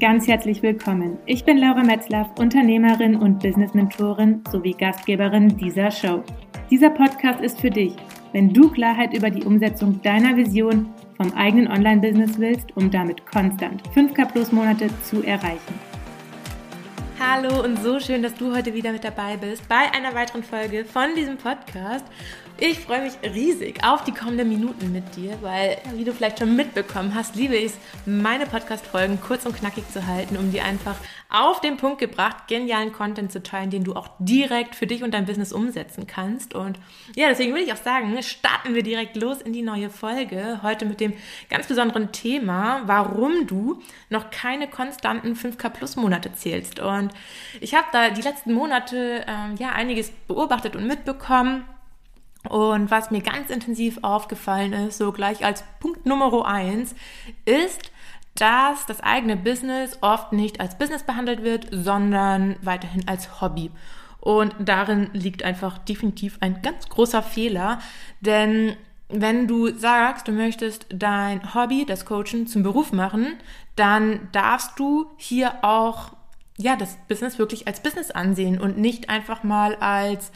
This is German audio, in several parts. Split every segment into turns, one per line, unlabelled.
ganz herzlich willkommen. Ich bin Laura Metzlaff, Unternehmerin und Business-Mentorin sowie Gastgeberin dieser Show. Dieser Podcast ist für dich, wenn du Klarheit über die Umsetzung deiner Vision vom eigenen Online-Business willst, um damit konstant 5K plus Monate zu erreichen. Hallo und so schön, dass du heute wieder mit dabei bist bei einer weiteren Folge von diesem Podcast. Ich freue mich riesig auf die kommenden Minuten mit dir, weil, wie du vielleicht schon mitbekommen hast, liebe ich es, meine Podcast-Folgen kurz und knackig zu halten, um dir einfach auf den Punkt gebracht, genialen Content zu teilen, den du auch direkt für dich und dein Business umsetzen kannst. Und ja, deswegen will ich auch sagen, starten wir direkt los in die neue Folge. Heute mit dem ganz besonderen Thema, warum du noch keine konstanten 5K Plus Monate zählst. Und ich habe da die letzten Monate ähm, ja einiges beobachtet und mitbekommen und was mir ganz intensiv aufgefallen ist, so gleich als Punkt Nummer eins, ist, dass das eigene Business oft nicht als Business behandelt wird, sondern weiterhin als Hobby. Und darin liegt einfach definitiv ein ganz großer Fehler, denn wenn du sagst, du möchtest dein Hobby, das Coachen, zum Beruf machen, dann darfst du hier auch ja das Business wirklich als Business ansehen und nicht einfach mal als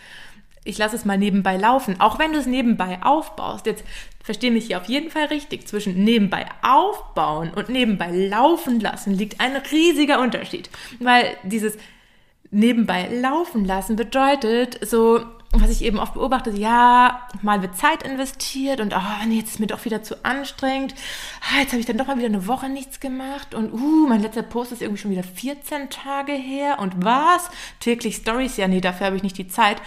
ich lasse es mal nebenbei laufen, auch wenn du es nebenbei aufbaust. Jetzt verstehe mich hier auf jeden Fall richtig. Zwischen nebenbei aufbauen und nebenbei laufen lassen liegt ein riesiger Unterschied. Weil dieses nebenbei laufen lassen bedeutet so, was ich eben oft beobachte, ja, mal wird Zeit investiert und oh nee, jetzt ist mir doch wieder zu anstrengend. Ah, jetzt habe ich dann doch mal wieder eine Woche nichts gemacht und uh, mein letzter Post ist irgendwie schon wieder 14 Tage her und was? Täglich Stories, ja nee, dafür habe ich nicht die Zeit.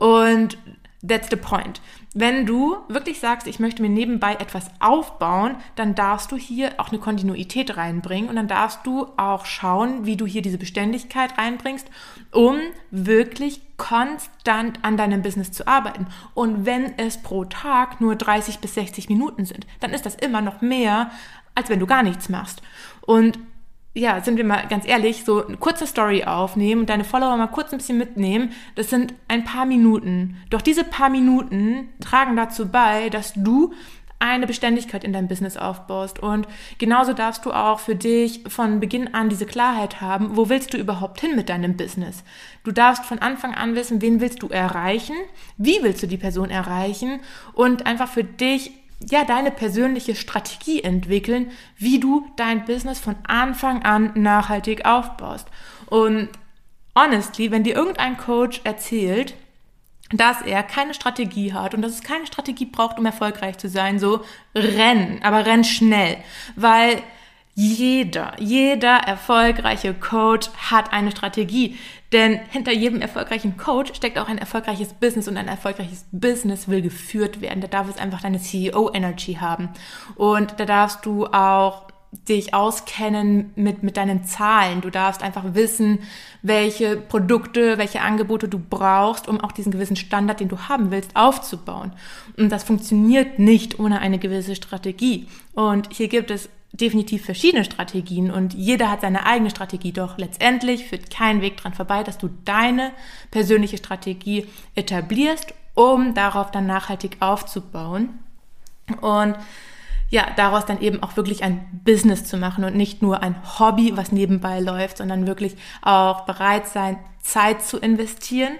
Und that's the point. Wenn du wirklich sagst, ich möchte mir nebenbei etwas aufbauen, dann darfst du hier auch eine Kontinuität reinbringen und dann darfst du auch schauen, wie du hier diese Beständigkeit reinbringst, um wirklich konstant an deinem Business zu arbeiten. Und wenn es pro Tag nur 30 bis 60 Minuten sind, dann ist das immer noch mehr, als wenn du gar nichts machst. Und ja, sind wir mal ganz ehrlich, so eine kurze Story aufnehmen und deine Follower mal kurz ein bisschen mitnehmen, das sind ein paar Minuten. Doch diese paar Minuten tragen dazu bei, dass du eine Beständigkeit in deinem Business aufbaust. Und genauso darfst du auch für dich von Beginn an diese Klarheit haben, wo willst du überhaupt hin mit deinem Business? Du darfst von Anfang an wissen, wen willst du erreichen, wie willst du die Person erreichen und einfach für dich ja, deine persönliche Strategie entwickeln, wie du dein Business von Anfang an nachhaltig aufbaust. Und honestly, wenn dir irgendein Coach erzählt, dass er keine Strategie hat und dass es keine Strategie braucht, um erfolgreich zu sein, so renn, aber renn schnell, weil jeder, jeder erfolgreiche Coach hat eine Strategie. Denn hinter jedem erfolgreichen Coach steckt auch ein erfolgreiches Business und ein erfolgreiches Business will geführt werden. Da darf es einfach deine CEO-Energy haben. Und da darfst du auch dich auskennen mit, mit deinen Zahlen. Du darfst einfach wissen, welche Produkte, welche Angebote du brauchst, um auch diesen gewissen Standard, den du haben willst, aufzubauen. Und das funktioniert nicht ohne eine gewisse Strategie. Und hier gibt es definitiv verschiedene Strategien und jeder hat seine eigene Strategie, doch letztendlich führt kein Weg dran vorbei, dass du deine persönliche Strategie etablierst, um darauf dann nachhaltig aufzubauen und ja, daraus dann eben auch wirklich ein Business zu machen und nicht nur ein Hobby, was nebenbei läuft, sondern wirklich auch bereit sein, Zeit zu investieren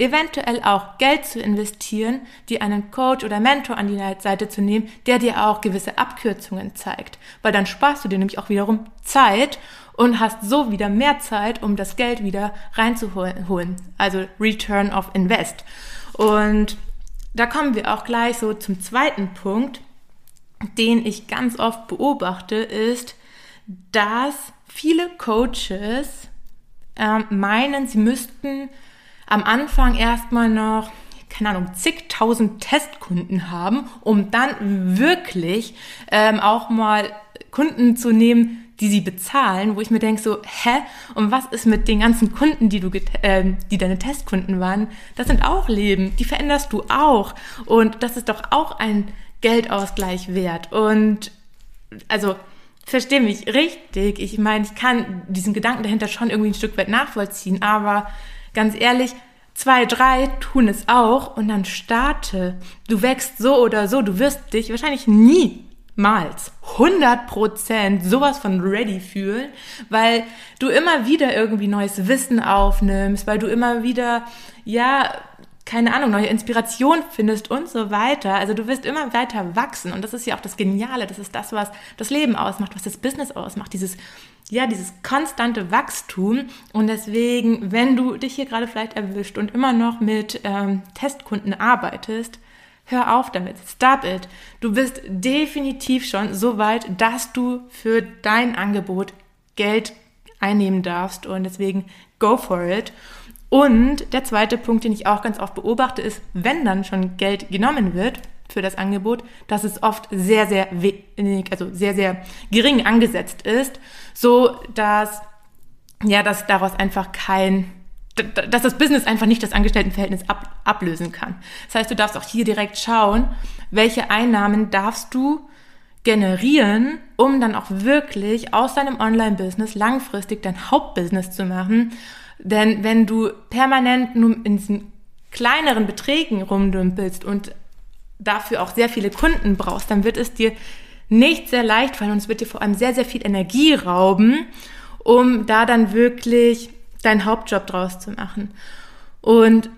eventuell auch Geld zu investieren, dir einen Coach oder Mentor an die Seite zu nehmen, der dir auch gewisse Abkürzungen zeigt. Weil dann sparst du dir nämlich auch wiederum Zeit und hast so wieder mehr Zeit, um das Geld wieder reinzuholen. Also Return of Invest. Und da kommen wir auch gleich so zum zweiten Punkt, den ich ganz oft beobachte, ist, dass viele Coaches äh, meinen, sie müssten am Anfang erstmal noch, keine Ahnung, zigtausend Testkunden haben, um dann wirklich ähm, auch mal Kunden zu nehmen, die sie bezahlen, wo ich mir denke so, hä? Und was ist mit den ganzen Kunden, die du, äh, die deine Testkunden waren? Das sind auch Leben, die veränderst du auch. Und das ist doch auch ein Geldausgleich wert. Und also verstehe mich richtig. Ich meine, ich kann diesen Gedanken dahinter schon irgendwie ein Stück weit nachvollziehen, aber ganz ehrlich, zwei, drei tun es auch und dann starte. Du wächst so oder so, du wirst dich wahrscheinlich niemals 100% sowas von ready fühlen, weil du immer wieder irgendwie neues Wissen aufnimmst, weil du immer wieder, ja, keine Ahnung, neue Inspiration findest und so weiter. Also du wirst immer weiter wachsen und das ist ja auch das Geniale, das ist das, was das Leben ausmacht, was das Business ausmacht, dieses ja, dieses konstante Wachstum. Und deswegen, wenn du dich hier gerade vielleicht erwischt und immer noch mit ähm, Testkunden arbeitest, hör auf damit. Stop it. Du bist definitiv schon so weit, dass du für dein Angebot Geld einnehmen darfst. Und deswegen go for it. Und der zweite Punkt, den ich auch ganz oft beobachte, ist, wenn dann schon Geld genommen wird für das Angebot, dass es oft sehr, sehr wenig, also sehr, sehr gering angesetzt ist, so dass, ja, dass daraus einfach kein, dass das Business einfach nicht das Angestelltenverhältnis ab, ablösen kann. Das heißt, du darfst auch hier direkt schauen, welche Einnahmen darfst du generieren, um dann auch wirklich aus deinem Online-Business langfristig dein Hauptbusiness zu machen denn wenn du permanent nur in diesen kleineren Beträgen rumdümpelst und dafür auch sehr viele Kunden brauchst, dann wird es dir nicht sehr leicht fallen und es wird dir vor allem sehr, sehr viel Energie rauben, um da dann wirklich deinen Hauptjob draus zu machen. Und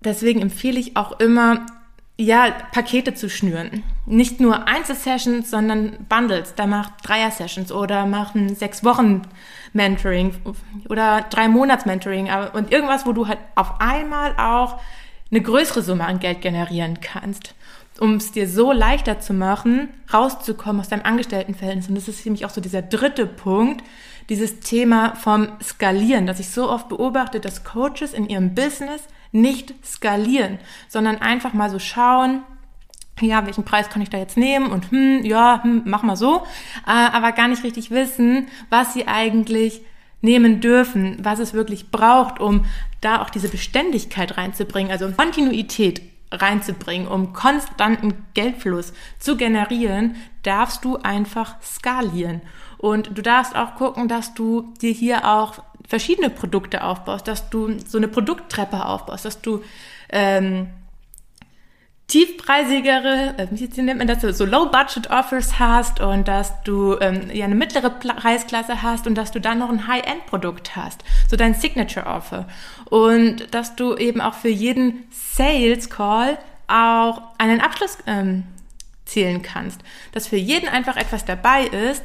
deswegen empfehle ich auch immer, ja, Pakete zu schnüren. Nicht nur Einzelsessions, sondern Bundles. Da macht Dreier-Sessions oder machen sechs Wochen Mentoring oder drei Monats Mentoring und irgendwas, wo du halt auf einmal auch eine größere Summe an Geld generieren kannst, um es dir so leichter zu machen, rauszukommen aus deinem Angestelltenverhältnis. Und das ist nämlich auch so dieser dritte Punkt, dieses Thema vom Skalieren, dass ich so oft beobachte, dass Coaches in ihrem Business nicht skalieren, sondern einfach mal so schauen, ja, welchen Preis kann ich da jetzt nehmen und hm, ja, hm, mach mal so, äh, aber gar nicht richtig wissen, was sie eigentlich nehmen dürfen, was es wirklich braucht, um da auch diese Beständigkeit reinzubringen, also Kontinuität reinzubringen, um konstanten Geldfluss zu generieren, darfst du einfach skalieren. Und du darfst auch gucken, dass du dir hier auch verschiedene Produkte aufbaust, dass du so eine Produkttreppe aufbaust, dass du ähm, tiefpreisigere, äh, wie nennt man das, so Low-Budget-Offers hast und dass du ähm, ja eine mittlere Preisklasse hast und dass du dann noch ein High-End-Produkt hast, so dein Signature-Offer und dass du eben auch für jeden Sales-Call auch einen Abschluss ähm, zählen kannst, dass für jeden einfach etwas dabei ist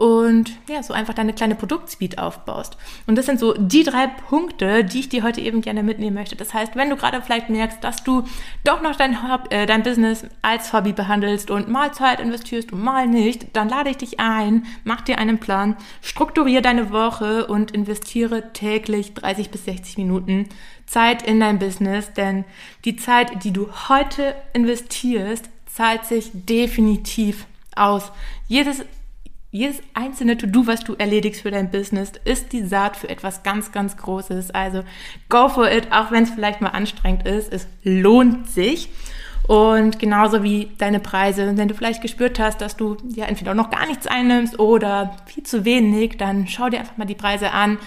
und ja, so einfach deine kleine Produktsuite aufbaust. Und das sind so die drei Punkte, die ich dir heute eben gerne mitnehmen möchte. Das heißt, wenn du gerade vielleicht merkst, dass du doch noch dein, äh, dein Business als Hobby behandelst und mal Zeit investierst und mal nicht, dann lade ich dich ein, mach dir einen Plan, strukturiere deine Woche und investiere täglich 30 bis 60 Minuten Zeit in dein Business, denn die Zeit, die du heute investierst, zahlt sich definitiv aus. Jedes jedes einzelne To-Do, was du erledigst für dein Business, ist die Saat für etwas ganz, ganz Großes. Also go for it, auch wenn es vielleicht mal anstrengend ist. Es lohnt sich. Und genauso wie deine Preise. Wenn du vielleicht gespürt hast, dass du ja entweder noch gar nichts einnimmst oder viel zu wenig, dann schau dir einfach mal die Preise an.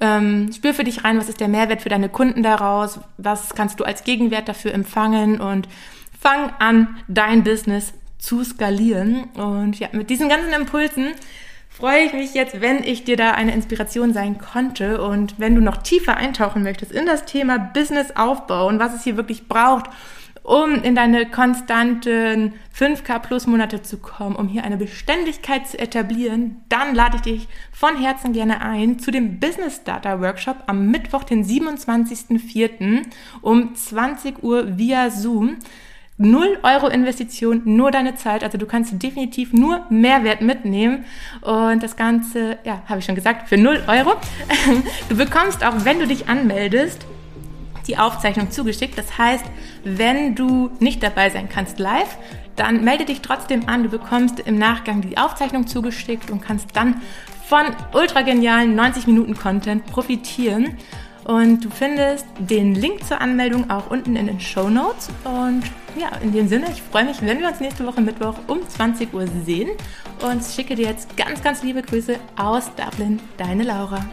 Ähm, spür für dich rein, was ist der Mehrwert für deine Kunden daraus? Was kannst du als Gegenwert dafür empfangen? Und fang an, dein Business zu skalieren. Und ja, mit diesen ganzen Impulsen freue ich mich jetzt, wenn ich dir da eine Inspiration sein konnte. Und wenn du noch tiefer eintauchen möchtest in das Thema Businessaufbau und was es hier wirklich braucht, um in deine konstanten 5K plus Monate zu kommen, um hier eine Beständigkeit zu etablieren, dann lade ich dich von Herzen gerne ein zu dem Business Starter Workshop am Mittwoch, den 27.04. um 20 Uhr via Zoom. 0 Euro Investition, nur deine Zeit. Also du kannst definitiv nur Mehrwert mitnehmen. Und das Ganze, ja, habe ich schon gesagt, für 0 Euro. Du bekommst auch, wenn du dich anmeldest, die Aufzeichnung zugeschickt. Das heißt, wenn du nicht dabei sein kannst live, dann melde dich trotzdem an. Du bekommst im Nachgang die Aufzeichnung zugeschickt und kannst dann von ultra genialen 90 Minuten Content profitieren. Und du findest den Link zur Anmeldung auch unten in den Show Notes. Und ja, in dem Sinne, ich freue mich, wenn wir uns nächste Woche Mittwoch um 20 Uhr sehen. Und schicke dir jetzt ganz, ganz liebe Grüße aus Dublin, deine Laura.